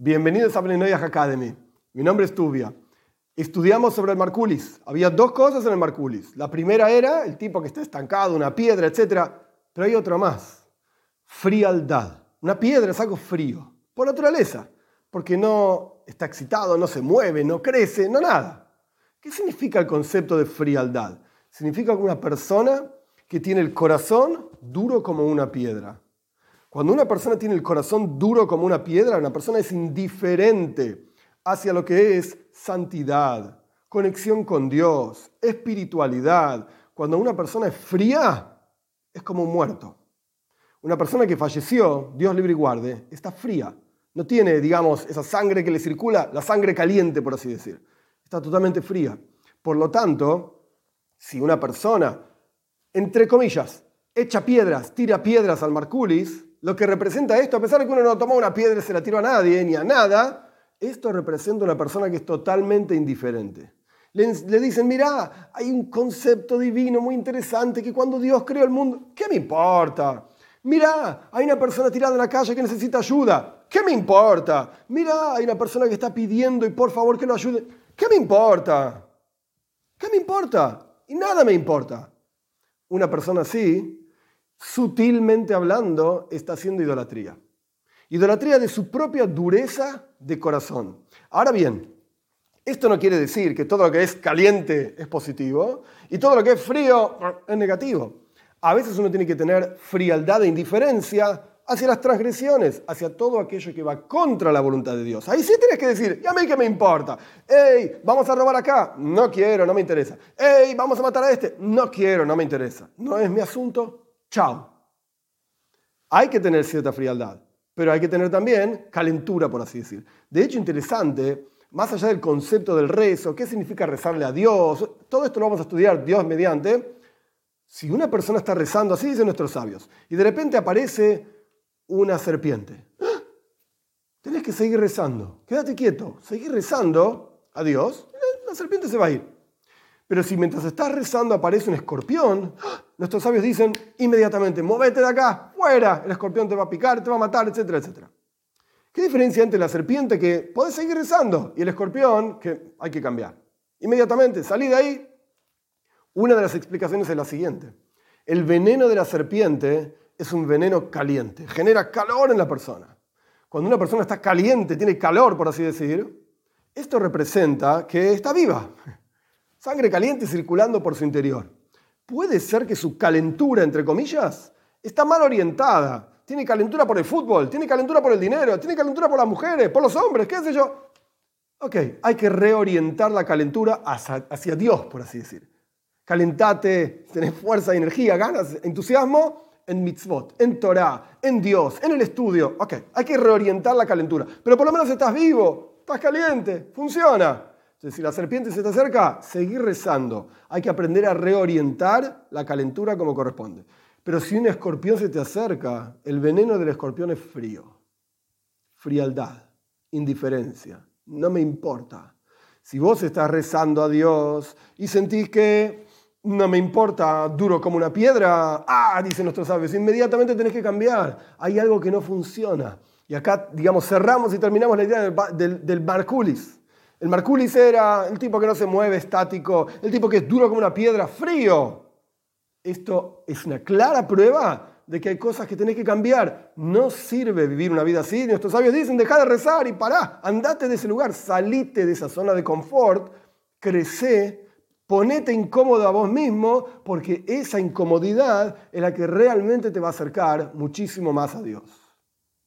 Bienvenidos a Benenoyah Academy. Mi nombre es Tubia. Estudiamos sobre el Marculis. Había dos cosas en el Marculis. La primera era el tipo que está estancado, una piedra, etc. Pero hay otra más. Frialdad. Una piedra es algo frío, por naturaleza, porque no está excitado, no se mueve, no crece, no nada. ¿Qué significa el concepto de frialdad? Significa una persona que tiene el corazón duro como una piedra. Cuando una persona tiene el corazón duro como una piedra, una persona es indiferente hacia lo que es santidad, conexión con Dios, espiritualidad. Cuando una persona es fría, es como un muerto. Una persona que falleció, Dios libre y guarde, está fría. No tiene, digamos, esa sangre que le circula, la sangre caliente, por así decir. Está totalmente fría. Por lo tanto, si una persona, entre comillas, echa piedras, tira piedras al Marculis, lo que representa esto, a pesar de que uno no tomó una piedra y se la tiró a nadie ni a nada, esto representa una persona que es totalmente indiferente. Le, dicen, mira, hay un concepto divino muy interesante que cuando Dios creó el mundo, ¿qué me importa? Mira, hay una persona tirada en la calle que necesita ayuda, ¿qué me importa? Mira, hay una persona que está pidiendo y por favor que lo ayude, ¿qué me importa? ¿Qué me importa? Y nada me importa. Una persona así sutilmente hablando, está haciendo idolatría. Idolatría de su propia dureza de corazón. Ahora bien, esto no quiere decir que todo lo que es caliente es positivo y todo lo que es frío es negativo. A veces uno tiene que tener frialdad e indiferencia hacia las transgresiones, hacia todo aquello que va contra la voluntad de Dios. Ahí sí tienes que decir, ¿y a mí qué me importa? ¡Ey, vamos a robar acá! No quiero, no me interesa. ¡Ey, vamos a matar a este! No quiero, no me interesa. No es mi asunto, Chao. Hay que tener cierta frialdad, pero hay que tener también calentura, por así decir. De hecho, interesante, más allá del concepto del rezo, qué significa rezarle a Dios, todo esto lo vamos a estudiar Dios mediante. Si una persona está rezando, así dicen nuestros sabios, y de repente aparece una serpiente, tenés que seguir rezando. Quédate quieto, seguir rezando a Dios, la serpiente se va a ir. Pero si mientras estás rezando aparece un escorpión, nuestros sabios dicen inmediatamente, movete de acá, fuera, el escorpión te va a picar, te va a matar, etcétera, etcétera. ¿Qué diferencia entre la serpiente que podés seguir rezando y el escorpión que hay que cambiar? Inmediatamente, salí de ahí. Una de las explicaciones es la siguiente. El veneno de la serpiente es un veneno caliente, genera calor en la persona. Cuando una persona está caliente, tiene calor, por así decir, esto representa que está viva, Sangre caliente circulando por su interior. Puede ser que su calentura, entre comillas, está mal orientada. Tiene calentura por el fútbol, tiene calentura por el dinero, tiene calentura por las mujeres, por los hombres, qué sé yo. Ok, hay que reorientar la calentura hacia, Dios, por así decir. Calentate, tenés fuerza, energía, ganas, entusiasmo en mitzvot, en Torah, en Dios, en el estudio. Ok, hay que reorientar la calentura. Pero por lo menos estás vivo, estás caliente, funciona. Entonces, si la serpiente se te acerca, seguir rezando. Hay que aprender a reorientar la calentura como corresponde. Pero si un escorpión se te acerca, el veneno del escorpión es frío. Frialdad, indiferencia. No me importa. Si vos estás rezando a Dios y sentís que no me importa, duro como una piedra, ah, dicen nuestros sabios, inmediatamente tenés que cambiar. Hay algo que no funciona. Y acá, digamos, cerramos y terminamos la idea del, del, del Marculis. El Marculis era el tipo que no se mueve, estático, el tipo que es duro como una piedra, frío. Esto es una clara prueba de que hay cosas que tenés que cambiar. No sirve vivir una vida así. Nuestros sabios dicen, deja de rezar y pará, andate de ese lugar, salite de esa zona de confort, crece, ponete incómodo a vos mismo, porque esa incomodidad es la que realmente te va a acercar muchísimo más a Dios.